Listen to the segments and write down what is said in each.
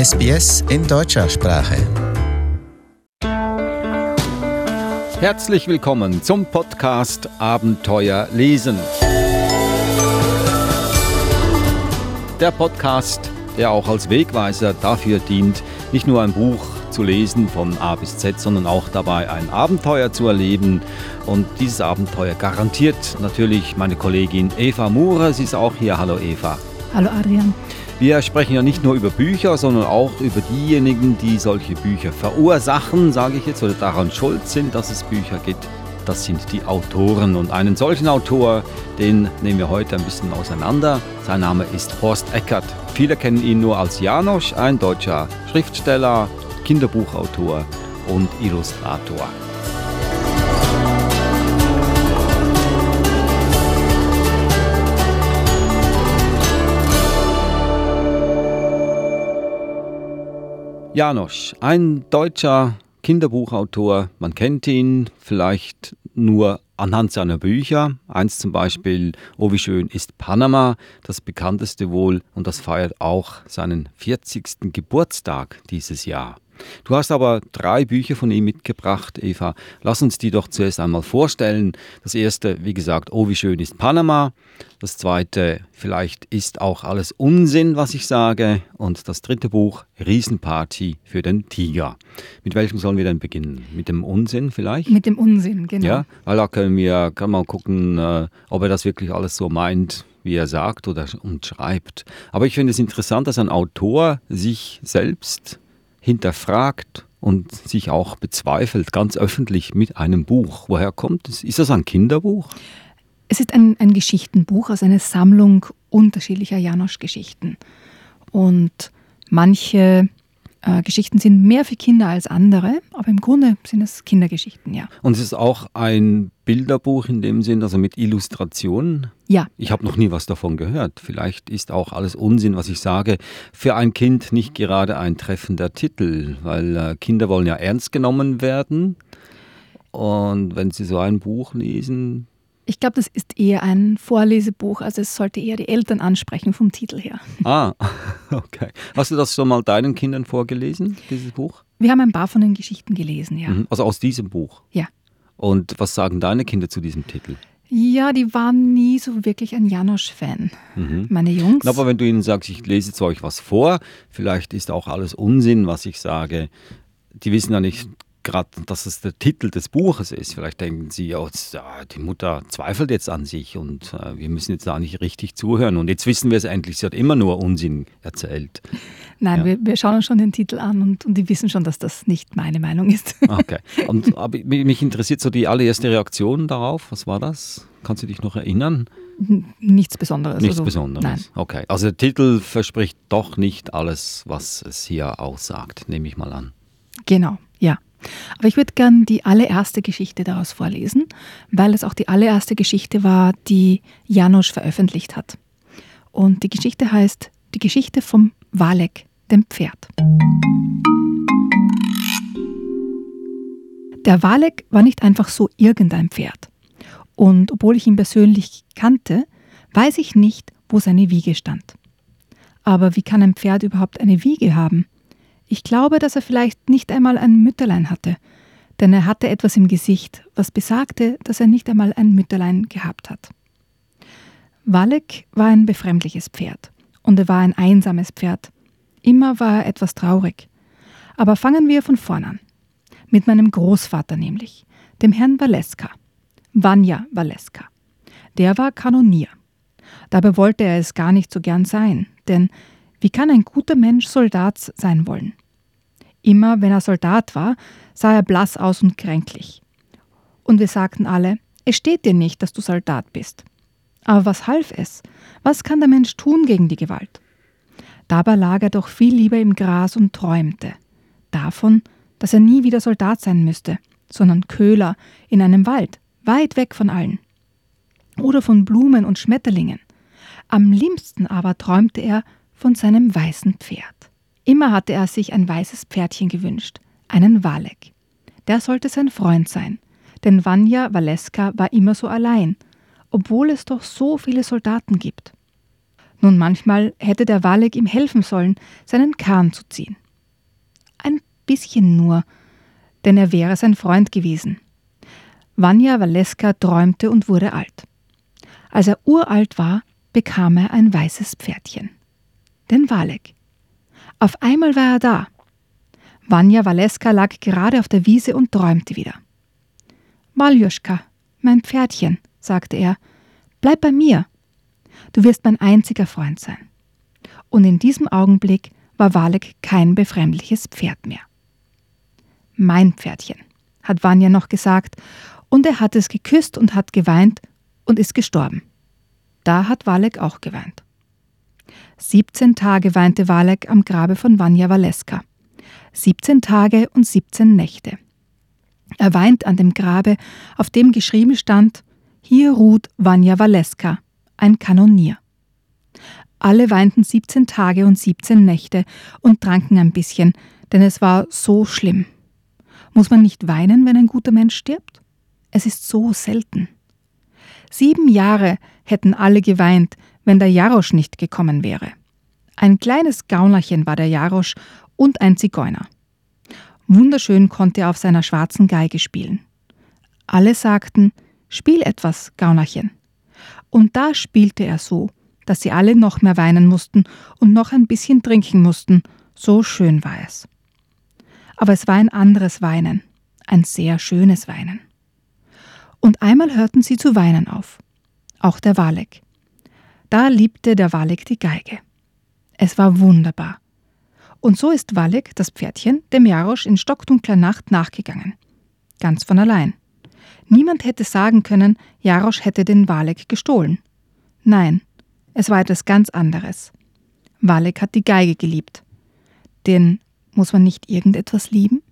SBS in deutscher Sprache. Herzlich willkommen zum Podcast Abenteuer lesen. Der Podcast, der auch als Wegweiser dafür dient, nicht nur ein Buch zu lesen von A bis Z, sondern auch dabei ein Abenteuer zu erleben. Und dieses Abenteuer garantiert natürlich meine Kollegin Eva Murer. Sie ist auch hier. Hallo Eva. Hallo Adrian. Wir sprechen ja nicht nur über Bücher, sondern auch über diejenigen, die solche Bücher verursachen, sage ich jetzt, oder daran schuld sind, dass es Bücher gibt. Das sind die Autoren. Und einen solchen Autor, den nehmen wir heute ein bisschen auseinander. Sein Name ist Horst Eckert. Viele kennen ihn nur als Janosch, ein deutscher Schriftsteller, Kinderbuchautor und Illustrator. Janosch, ein deutscher Kinderbuchautor. Man kennt ihn vielleicht nur anhand seiner Bücher. Eins zum Beispiel, Oh wie schön ist Panama, das bekannteste wohl, und das feiert auch seinen 40. Geburtstag dieses Jahr. Du hast aber drei Bücher von ihm mitgebracht, Eva. Lass uns die doch zuerst einmal vorstellen. Das erste, wie gesagt, Oh, wie schön ist Panama. Das zweite, vielleicht ist auch alles Unsinn, was ich sage. Und das dritte Buch, Riesenparty für den Tiger. Mit welchem sollen wir denn beginnen? Mit dem Unsinn vielleicht? Mit dem Unsinn, genau. Ja, weil da können wir kann mal gucken, äh, ob er das wirklich alles so meint, wie er sagt oder und schreibt. Aber ich finde es interessant, dass ein Autor sich selbst hinterfragt und sich auch bezweifelt, ganz öffentlich mit einem Buch. Woher kommt es? Ist das ein Kinderbuch? Es ist ein, ein Geschichtenbuch, also eine Sammlung unterschiedlicher Janosch-Geschichten. Und manche äh, Geschichten sind mehr für Kinder als andere, aber im Grunde sind es Kindergeschichten, ja. Und es ist auch ein Bilderbuch in dem Sinn, also mit Illustrationen? Ja. Ich habe noch nie was davon gehört. Vielleicht ist auch alles Unsinn, was ich sage, für ein Kind nicht gerade ein treffender Titel, weil äh, Kinder wollen ja ernst genommen werden. Und wenn sie so ein Buch lesen, ich glaube, das ist eher ein Vorlesebuch, also es sollte eher die Eltern ansprechen vom Titel her. Ah, okay. Hast du das schon mal deinen Kindern vorgelesen, dieses Buch? Wir haben ein paar von den Geschichten gelesen, ja. Mhm. Also aus diesem Buch? Ja. Und was sagen deine Kinder zu diesem Titel? Ja, die waren nie so wirklich ein Janosch-Fan, mhm. meine Jungs. Aber wenn du ihnen sagst, ich lese jetzt euch was vor, vielleicht ist auch alles Unsinn, was ich sage. Die wissen ja nicht gerade, dass es der Titel des Buches ist. Vielleicht denken Sie, ja, die Mutter zweifelt jetzt an sich und äh, wir müssen jetzt da nicht richtig zuhören. Und jetzt wissen wir es endlich, sie hat immer nur Unsinn erzählt. Nein, ja. wir, wir, schauen uns schon den Titel an und, und die wissen schon, dass das nicht meine Meinung ist. Okay. Und aber mich interessiert so die allererste Reaktion darauf. Was war das? Kannst du dich noch erinnern? Nichts Besonderes. Nichts also, Besonderes. Nein. Okay. Also der Titel verspricht doch nicht alles, was es hier aussagt, nehme ich mal an. Genau. Aber ich würde gern die allererste Geschichte daraus vorlesen, weil es auch die allererste Geschichte war, die Janusz veröffentlicht hat. Und die Geschichte heißt Die Geschichte vom Walek, dem Pferd. Der Walek war nicht einfach so irgendein Pferd. Und obwohl ich ihn persönlich kannte, weiß ich nicht, wo seine Wiege stand. Aber wie kann ein Pferd überhaupt eine Wiege haben? Ich glaube, dass er vielleicht nicht einmal ein Mütterlein hatte, denn er hatte etwas im Gesicht, was besagte, dass er nicht einmal ein Mütterlein gehabt hat. Walek war ein befremdliches Pferd und er war ein einsames Pferd. Immer war er etwas traurig. Aber fangen wir von vorn an. Mit meinem Großvater nämlich, dem Herrn Valeska. Vanya Valeska. Der war Kanonier. Dabei wollte er es gar nicht so gern sein, denn wie kann ein guter Mensch Soldat sein wollen? Immer wenn er Soldat war, sah er blass aus und kränklich. Und wir sagten alle, es steht dir nicht, dass du Soldat bist. Aber was half es? Was kann der Mensch tun gegen die Gewalt? Dabei lag er doch viel lieber im Gras und träumte. Davon, dass er nie wieder Soldat sein müsste, sondern Köhler in einem Wald, weit weg von allen. Oder von Blumen und Schmetterlingen. Am liebsten aber träumte er von seinem weißen Pferd. Immer hatte er sich ein weißes Pferdchen gewünscht, einen Walek. Der sollte sein Freund sein, denn Vanya Waleska war immer so allein, obwohl es doch so viele Soldaten gibt. Nun manchmal hätte der Walek ihm helfen sollen, seinen Kahn zu ziehen. Ein bisschen nur, denn er wäre sein Freund gewesen. Vanya Waleska träumte und wurde alt. Als er uralt war, bekam er ein weißes Pferdchen. Den Walek. Auf einmal war er da. Vanya Waleska lag gerade auf der Wiese und träumte wieder. Waljuschka, mein Pferdchen, sagte er, bleib bei mir. Du wirst mein einziger Freund sein. Und in diesem Augenblick war Walek kein befremdliches Pferd mehr. Mein Pferdchen, hat Vanya noch gesagt, und er hat es geküsst und hat geweint und ist gestorben. Da hat Walek auch geweint. 17 Tage weinte Walek am Grabe von Vanya Waleska. 17 Tage und 17 Nächte. Er weint an dem Grabe, auf dem geschrieben stand: Hier ruht Vanya Waleska, ein Kanonier. Alle weinten 17 Tage und 17 Nächte und tranken ein bisschen, denn es war so schlimm. Muss man nicht weinen, wenn ein guter Mensch stirbt? Es ist so selten. Sieben Jahre hätten alle geweint, wenn der Jarosch nicht gekommen wäre. Ein kleines Gaunerchen war der Jarosch und ein Zigeuner. Wunderschön konnte er auf seiner schwarzen Geige spielen. Alle sagten, Spiel etwas, Gaunerchen. Und da spielte er so, dass sie alle noch mehr weinen mussten und noch ein bisschen trinken mussten, so schön war es. Aber es war ein anderes Weinen, ein sehr schönes Weinen. Und einmal hörten sie zu weinen auf, auch der Walek. Da liebte der Walek die Geige. Es war wunderbar. Und so ist Walek, das Pferdchen, dem Jarosch in stockdunkler Nacht nachgegangen. Ganz von allein. Niemand hätte sagen können, Jarosch hätte den Walek gestohlen. Nein, es war etwas ganz anderes. Walek hat die Geige geliebt. Denn muss man nicht irgendetwas lieben?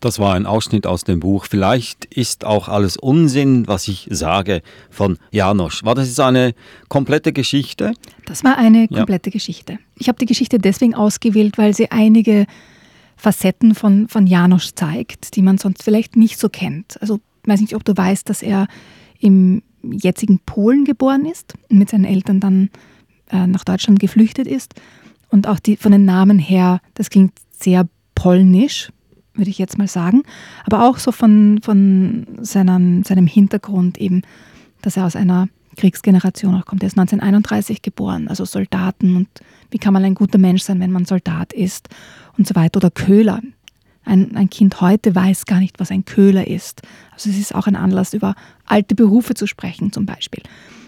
Das war ein Ausschnitt aus dem Buch. Vielleicht ist auch alles Unsinn, was ich sage, von Janosch. War das jetzt eine komplette Geschichte? Das war eine komplette ja. Geschichte. Ich habe die Geschichte deswegen ausgewählt, weil sie einige Facetten von, von Janosch zeigt, die man sonst vielleicht nicht so kennt. Also ich weiß nicht, ob du weißt, dass er im jetzigen Polen geboren ist und mit seinen Eltern dann äh, nach Deutschland geflüchtet ist. Und auch die, von den Namen her, das klingt sehr polnisch, würde ich jetzt mal sagen. Aber auch so von, von seinem, seinem Hintergrund eben, dass er aus einer Kriegsgeneration auch kommt. Er ist 1931 geboren, also Soldaten und wie kann man ein guter Mensch sein, wenn man Soldat ist und so weiter. Oder Köhler. Ein, ein Kind heute weiß gar nicht, was ein Köhler ist. Also es ist auch ein Anlass, über alte Berufe zu sprechen zum Beispiel.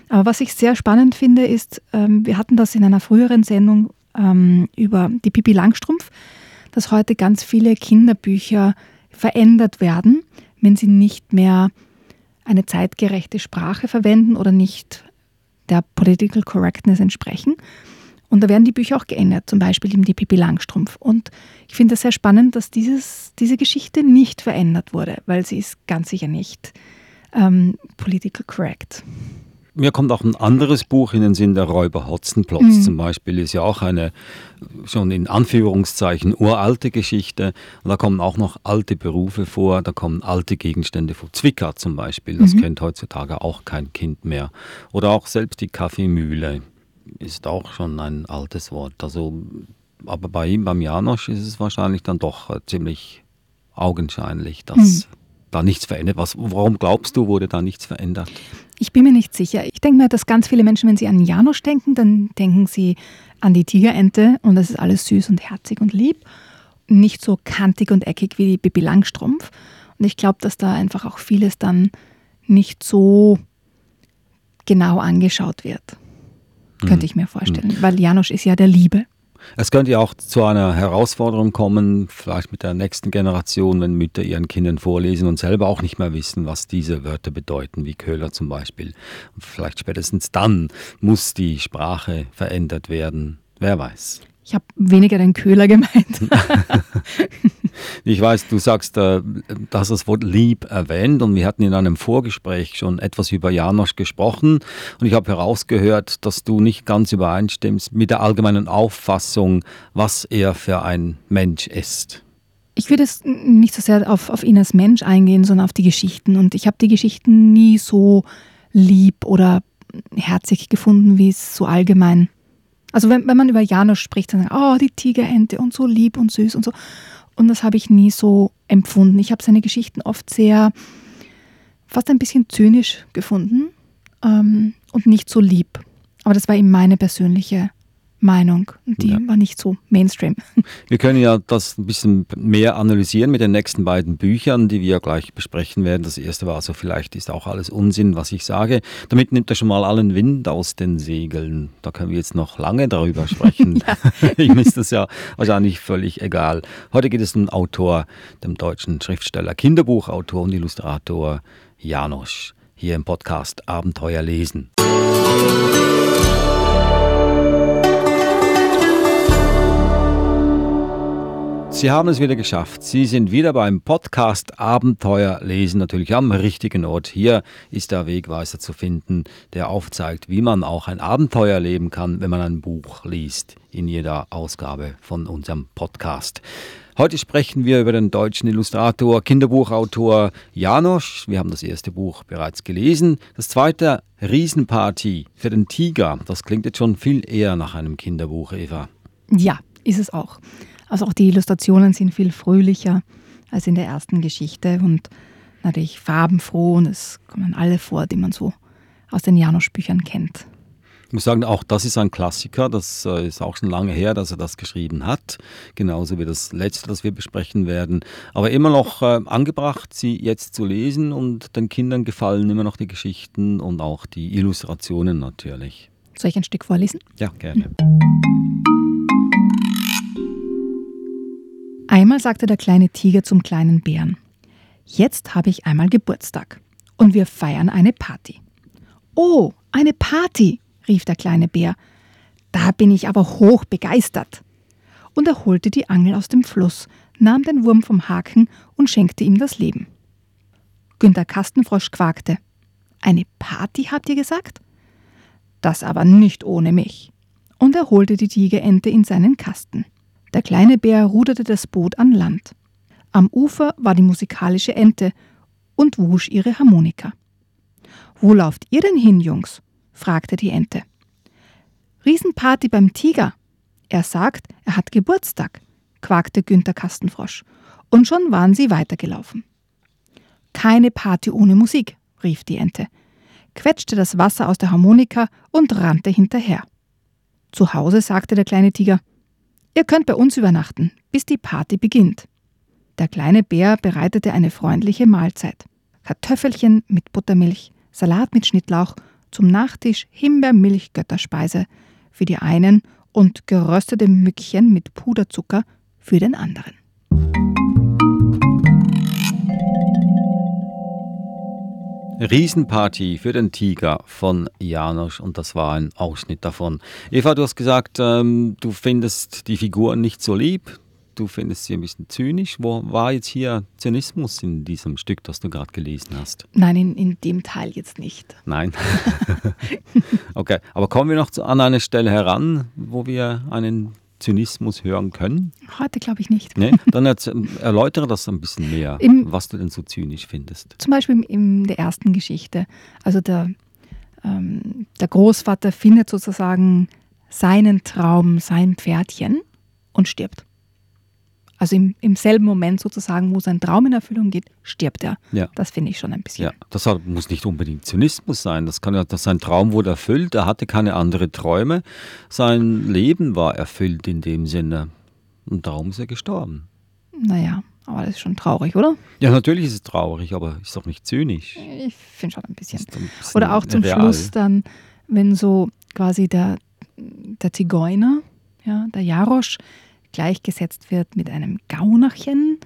Aber was ich sehr spannend finde, ist, ähm, wir hatten das in einer früheren Sendung ähm, über die Pipi Langstrumpf, dass heute ganz viele Kinderbücher verändert werden, wenn sie nicht mehr eine zeitgerechte Sprache verwenden oder nicht der Political Correctness entsprechen. Und da werden die Bücher auch geändert, zum Beispiel eben die Pippi Langstrumpf. Und ich finde es sehr spannend, dass dieses, diese Geschichte nicht verändert wurde, weil sie ist ganz sicher nicht ähm, political correct. Mir kommt auch ein anderes Buch in den Sinn, der Räuber Hotzenplotz mhm. zum Beispiel, ist ja auch eine schon in Anführungszeichen uralte Geschichte. Und da kommen auch noch alte Berufe vor, da kommen alte Gegenstände vor. Zwicker zum Beispiel, das mhm. kennt heutzutage auch kein Kind mehr. Oder auch selbst die Kaffeemühle ist auch schon ein altes Wort. Also, aber bei ihm, beim Janosch, ist es wahrscheinlich dann doch äh, ziemlich augenscheinlich, dass mhm. da nichts verändert. Was, warum glaubst du, wurde da nichts verändert? Ich bin mir nicht sicher. Ich denke mir, dass ganz viele Menschen, wenn sie an Janosch denken, dann denken sie an die Tigerente und das ist alles süß und herzig und lieb. Nicht so kantig und eckig wie die Bibi Langstrumpf. Und ich glaube, dass da einfach auch vieles dann nicht so genau angeschaut wird. Könnte mhm. ich mir vorstellen. Mhm. Weil Janosch ist ja der Liebe. Es könnte ja auch zu einer Herausforderung kommen, vielleicht mit der nächsten Generation, wenn Mütter ihren Kindern vorlesen und selber auch nicht mehr wissen, was diese Wörter bedeuten, wie Köhler zum Beispiel. Und vielleicht spätestens dann muss die Sprache verändert werden. Wer weiß. Ich habe weniger den Köhler gemeint. ich weiß, du sagst, äh, dass das Wort lieb erwähnt und wir hatten in einem Vorgespräch schon etwas über Janosch gesprochen und ich habe herausgehört, dass du nicht ganz übereinstimmst mit der allgemeinen Auffassung, was er für ein Mensch ist. Ich würde es nicht so sehr auf, auf ihn als Mensch eingehen, sondern auf die Geschichten. Und ich habe die Geschichten nie so lieb oder herzig gefunden, wie es so allgemein. Also wenn, wenn man über Janusz spricht, dann sagt oh, die Tigerente und so lieb und süß und so. Und das habe ich nie so empfunden. Ich habe seine Geschichten oft sehr, fast ein bisschen zynisch gefunden ähm, und nicht so lieb. Aber das war eben meine persönliche Meinung. Die ja. war nicht so Mainstream. Wir können ja das ein bisschen mehr analysieren mit den nächsten beiden Büchern, die wir gleich besprechen werden. Das erste war also, vielleicht ist auch alles Unsinn, was ich sage. Damit nimmt er schon mal allen Wind aus den Segeln. Da können wir jetzt noch lange darüber sprechen. Ihm ist das ja wahrscheinlich völlig egal. Heute geht es um den Autor, dem deutschen Schriftsteller, Kinderbuchautor und Illustrator Janosch. Hier im Podcast Abenteuer lesen. Sie haben es wieder geschafft. Sie sind wieder beim Podcast Abenteuer lesen, natürlich am richtigen Ort. Hier ist der Wegweiser zu finden, der aufzeigt, wie man auch ein Abenteuer leben kann, wenn man ein Buch liest, in jeder Ausgabe von unserem Podcast. Heute sprechen wir über den deutschen Illustrator, Kinderbuchautor Janosch. Wir haben das erste Buch bereits gelesen. Das zweite, Riesenparty für den Tiger. Das klingt jetzt schon viel eher nach einem Kinderbuch, Eva. Ja, ist es auch. Also auch die Illustrationen sind viel fröhlicher als in der ersten Geschichte und natürlich farbenfroh und es kommen alle vor, die man so aus den Janosch-Büchern kennt. Ich muss sagen, auch das ist ein Klassiker. Das äh, ist auch schon lange her, dass er das geschrieben hat. Genauso wie das letzte, das wir besprechen werden. Aber immer noch äh, angebracht, sie jetzt zu lesen und den Kindern gefallen immer noch die Geschichten und auch die Illustrationen natürlich. Soll ich ein Stück vorlesen? Ja, gerne. Einmal sagte der kleine Tiger zum kleinen Bären, jetzt habe ich einmal Geburtstag und wir feiern eine Party. Oh, eine Party, rief der kleine Bär. Da bin ich aber hoch begeistert. Und er holte die Angel aus dem Fluss, nahm den Wurm vom Haken und schenkte ihm das Leben. Günter Kastenfrosch quakte. Eine Party, habt ihr gesagt? Das aber nicht ohne mich. Und er holte die Tigerente in seinen Kasten. Der kleine Bär ruderte das Boot an Land. Am Ufer war die musikalische Ente und wusch ihre Harmonika. Wo lauft ihr denn hin, Jungs? fragte die Ente. Riesenparty beim Tiger. Er sagt, er hat Geburtstag, quakte Günther Kastenfrosch. Und schon waren sie weitergelaufen. Keine Party ohne Musik, rief die Ente, quetschte das Wasser aus der Harmonika und rannte hinterher. Zu Hause sagte der kleine Tiger, Ihr könnt bei uns übernachten, bis die Party beginnt. Der kleine Bär bereitete eine freundliche Mahlzeit. Kartoffelchen mit Buttermilch, Salat mit Schnittlauch, zum Nachtisch Himbeermilch Götterspeise für die einen und geröstete Mückchen mit Puderzucker für den anderen. Riesenparty für den Tiger von Janosch und das war ein Ausschnitt davon. Eva, du hast gesagt, ähm, du findest die Figuren nicht so lieb, du findest sie ein bisschen zynisch. Wo war jetzt hier Zynismus in diesem Stück, das du gerade gelesen hast? Nein, in, in dem Teil jetzt nicht. Nein. okay, aber kommen wir noch zu, an eine Stelle heran, wo wir einen Zynismus hören können? Heute glaube ich nicht. Nee? Dann erläutere das ein bisschen mehr, Im, was du denn so zynisch findest. Zum Beispiel in der ersten Geschichte. Also der, ähm, der Großvater findet sozusagen seinen Traum, sein Pferdchen und stirbt. Also im, im selben Moment sozusagen, wo sein Traum in Erfüllung geht, stirbt er. Ja. Das finde ich schon ein bisschen. Ja, das muss nicht unbedingt Zynismus sein. Das kann ja, dass sein Traum wurde erfüllt. Er hatte keine anderen Träume. Sein Leben war erfüllt in dem Sinne. Und darum ist er gestorben. Naja, aber das ist schon traurig, oder? Ja, natürlich ist es traurig, aber ist doch nicht zynisch. Ich finde schon ein bisschen. ein bisschen. Oder auch zum real. Schluss dann, wenn so quasi der, der Zigeuner, ja, der Jarosch, gleichgesetzt wird mit einem Gaunerchen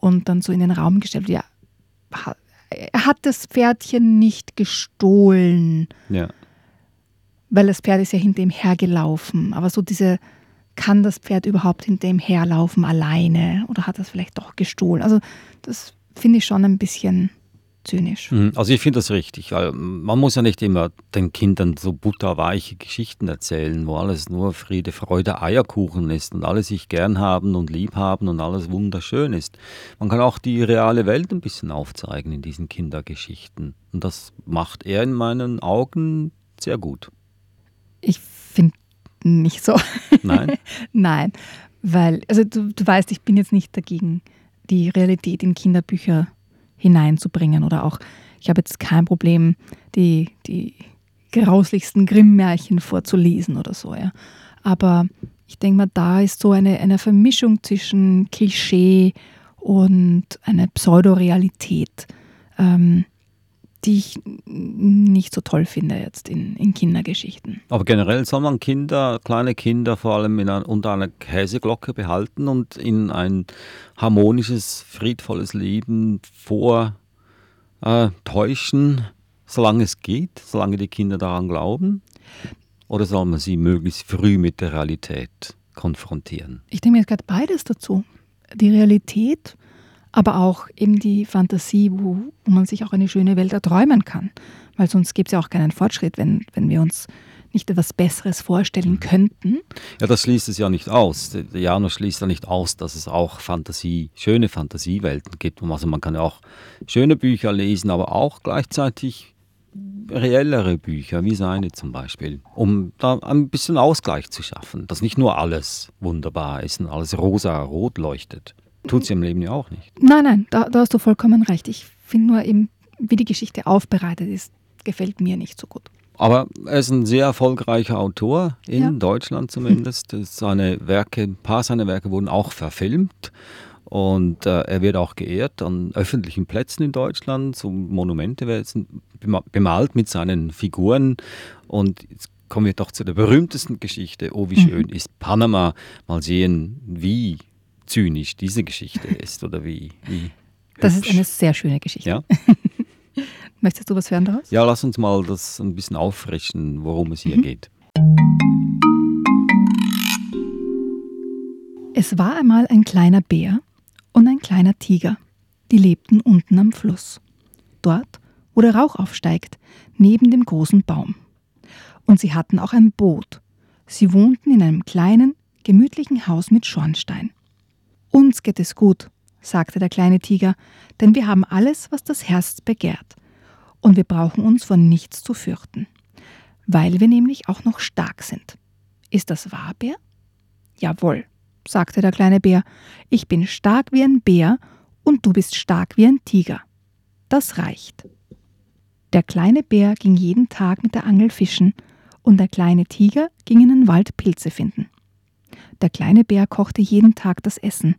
und dann so in den Raum gestellt wird, ja, er hat das Pferdchen nicht gestohlen. Ja. Weil das Pferd ist ja hinter ihm hergelaufen. Aber so diese, kann das Pferd überhaupt hinter ihm herlaufen alleine? Oder hat das vielleicht doch gestohlen? Also das finde ich schon ein bisschen zynisch. Mhm. Also ich finde das richtig. weil Man muss ja nicht immer den Kindern so butterweiche Geschichten erzählen, wo alles nur Friede, Freude, Eierkuchen ist und alle sich gern haben und lieb haben und alles wunderschön ist. Man kann auch die reale Welt ein bisschen aufzeigen in diesen Kindergeschichten. Und das macht er in meinen Augen sehr gut. Ich finde nicht so. Nein? Nein, weil, also du, du weißt, ich bin jetzt nicht dagegen, die Realität in Kinderbücher hineinzubringen oder auch, ich habe jetzt kein Problem, die, die grauslichsten Grimm-Märchen vorzulesen oder so, ja. Aber ich denke mal, da ist so eine, eine Vermischung zwischen Klischee und eine Pseudorealität, ähm, die ich nicht so toll finde jetzt in, in Kindergeschichten. Aber generell soll man Kinder, kleine Kinder vor allem in ein, unter einer Käseglocke behalten und in ein harmonisches, friedvolles Leben vortäuschen, äh, solange es geht, solange die Kinder daran glauben? Oder soll man sie möglichst früh mit der Realität konfrontieren? Ich denke mir, es gehört beides dazu. Die Realität aber auch eben die Fantasie, wo, wo man sich auch eine schöne Welt erträumen kann. Weil sonst gibt es ja auch keinen Fortschritt, wenn, wenn wir uns nicht etwas Besseres vorstellen mhm. könnten. Ja, das schließt es ja nicht aus. Der Janus schließt ja nicht aus, dass es auch Fantasie, schöne Fantasiewelten gibt. Also man kann ja auch schöne Bücher lesen, aber auch gleichzeitig reellere Bücher, wie seine zum Beispiel, um da ein bisschen Ausgleich zu schaffen, dass nicht nur alles wunderbar ist und alles rosa-rot leuchtet. Tut sie im Leben ja auch nicht. Nein, nein, da, da hast du vollkommen recht. Ich finde nur eben, wie die Geschichte aufbereitet ist, gefällt mir nicht so gut. Aber er ist ein sehr erfolgreicher Autor, in ja. Deutschland zumindest. Seine Werke, ein paar seiner Werke wurden auch verfilmt. Und äh, er wird auch geehrt an öffentlichen Plätzen in Deutschland. So Monumente werden bemalt mit seinen Figuren. Und jetzt kommen wir doch zu der berühmtesten Geschichte. Oh, wie mhm. schön mhm. ist Panama. Mal sehen, wie zynisch diese Geschichte ist oder wie. wie das ist eine sehr schöne Geschichte. Ja? Möchtest du was hören daraus? Ja, lass uns mal das ein bisschen auffrischen, worum es hier mhm. geht. Es war einmal ein kleiner Bär und ein kleiner Tiger. Die lebten unten am Fluss. Dort, wo der Rauch aufsteigt, neben dem großen Baum. Und sie hatten auch ein Boot. Sie wohnten in einem kleinen, gemütlichen Haus mit Schornstein. Uns geht es gut, sagte der kleine Tiger, denn wir haben alles, was das Herz begehrt. Und wir brauchen uns vor nichts zu fürchten, weil wir nämlich auch noch stark sind. Ist das wahr, Bär? Jawohl, sagte der kleine Bär, ich bin stark wie ein Bär und du bist stark wie ein Tiger. Das reicht. Der kleine Bär ging jeden Tag mit der Angel fischen und der kleine Tiger ging in den Wald Pilze finden. Der kleine Bär kochte jeden Tag das Essen,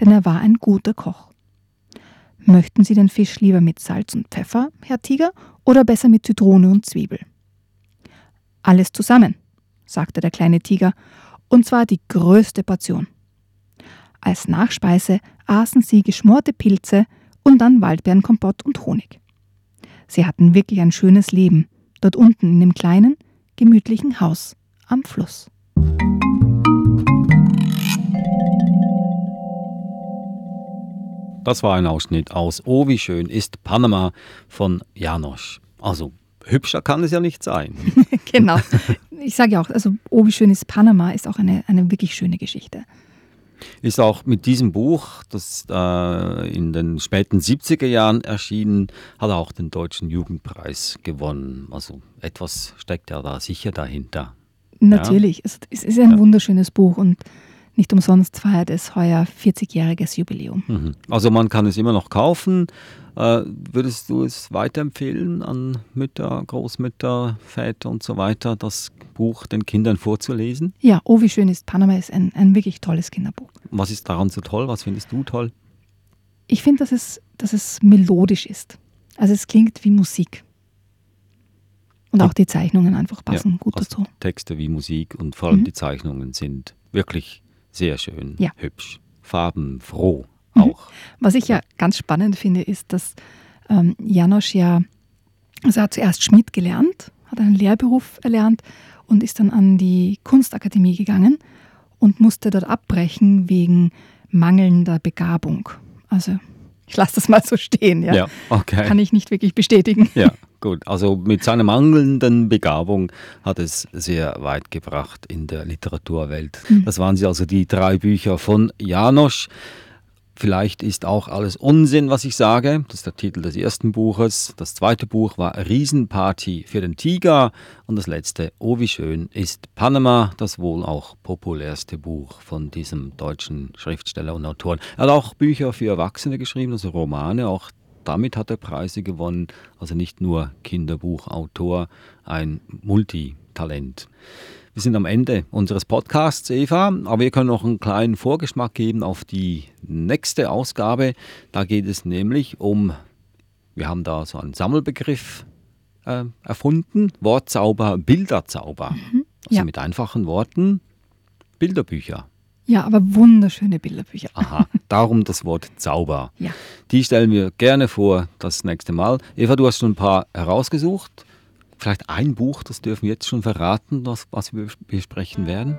denn er war ein guter Koch. Möchten Sie den Fisch lieber mit Salz und Pfeffer, Herr Tiger, oder besser mit Zitrone und Zwiebel? Alles zusammen, sagte der kleine Tiger, und zwar die größte Portion. Als Nachspeise aßen sie geschmorte Pilze und dann Waldbeerenkompott und Honig. Sie hatten wirklich ein schönes Leben, dort unten in dem kleinen, gemütlichen Haus am Fluss. Das war ein Ausschnitt aus Oh, wie schön ist Panama von Janosch. Also hübscher kann es ja nicht sein. genau. Ich sage ja auch, also Oh, wie schön ist Panama ist auch eine, eine wirklich schöne Geschichte. Ist auch mit diesem Buch, das äh, in den späten 70er Jahren erschienen, hat er auch den Deutschen Jugendpreis gewonnen. Also etwas steckt ja da sicher dahinter. Natürlich, ja? es, ist ein ja. wunderschönes Buch und nicht umsonst feiert es heuer 40-jähriges Jubiläum. Mhm. Also man kann es immer noch kaufen. Äh, würdest du es weiterempfehlen an Mütter, Großmütter, Väter und so weiter, das Buch den Kindern vorzulesen? Ja, Oh, wie schön ist Panama ist ein, ein wirklich tolles Kinderbuch. Was ist daran so toll? Was findest du toll? Ich finde, dass es, dass es melodisch ist. Also es klingt wie Musik. Und auch die Zeichnungen einfach passen ja, gut also dazu. Texte wie Musik und vor allem mhm. die Zeichnungen sind wirklich sehr schön, ja. hübsch, farbenfroh mhm. auch. Was ich ja ganz spannend finde, ist, dass ähm, Janosch ja, also er hat zuerst Schmied gelernt, hat einen Lehrberuf erlernt und ist dann an die Kunstakademie gegangen und musste dort abbrechen wegen mangelnder Begabung. Also Ich lasse das mal so stehen, ja. Ja, okay. Kann ich nicht wirklich bestätigen. Ja, gut. Also mit seiner mangelnden Begabung hat es sehr weit gebracht in der Literaturwelt. Das waren sie also die drei Bücher von Janosch. Vielleicht ist auch alles Unsinn, was ich sage. Das ist der Titel des ersten Buches. Das zweite Buch war Riesenparty für den Tiger. Und das letzte, Oh wie schön, ist Panama, das wohl auch populärste Buch von diesem deutschen Schriftsteller und Autoren. Er hat auch Bücher für Erwachsene geschrieben, also Romane. Auch damit hat er Preise gewonnen. Also nicht nur Kinderbuchautor, ein Multitalent. Wir sind am Ende unseres Podcasts, Eva, aber wir können noch einen kleinen Vorgeschmack geben auf die nächste Ausgabe. Da geht es nämlich um, wir haben da so einen Sammelbegriff äh, erfunden, Wortzauber, Bilderzauber. Also ja. mit einfachen Worten, Bilderbücher. Ja, aber wunderschöne Bilderbücher. Aha, darum das Wort Zauber. Ja. Die stellen wir gerne vor das nächste Mal. Eva, du hast schon ein paar herausgesucht. Vielleicht ein Buch, das dürfen wir jetzt schon verraten, was, was wir besprechen werden.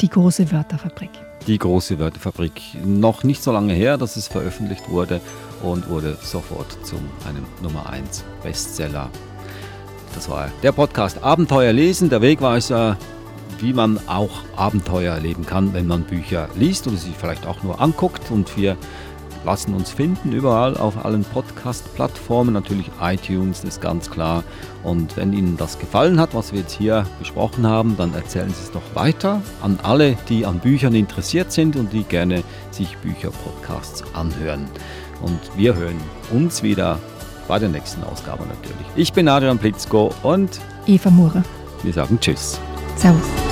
Die große Wörterfabrik. Die große Wörterfabrik. Noch nicht so lange her, dass es veröffentlicht wurde und wurde sofort zu einem Nummer 1 Bestseller. Das war der Podcast Abenteuer lesen, der Wegweiser, wie man auch Abenteuer erleben kann, wenn man Bücher liest oder sie vielleicht auch nur anguckt. Und wir lassen uns finden überall auf allen Podcast-Plattformen, natürlich iTunes ist ganz klar. Und wenn Ihnen das gefallen hat, was wir jetzt hier besprochen haben, dann erzählen Sie es doch weiter an alle, die an Büchern interessiert sind und die gerne sich Bücher-Podcasts anhören. Und wir hören uns wieder bei der nächsten Ausgabe natürlich. Ich bin Adrian Plitzko und Eva Mure. wir sagen Tschüss. Servus.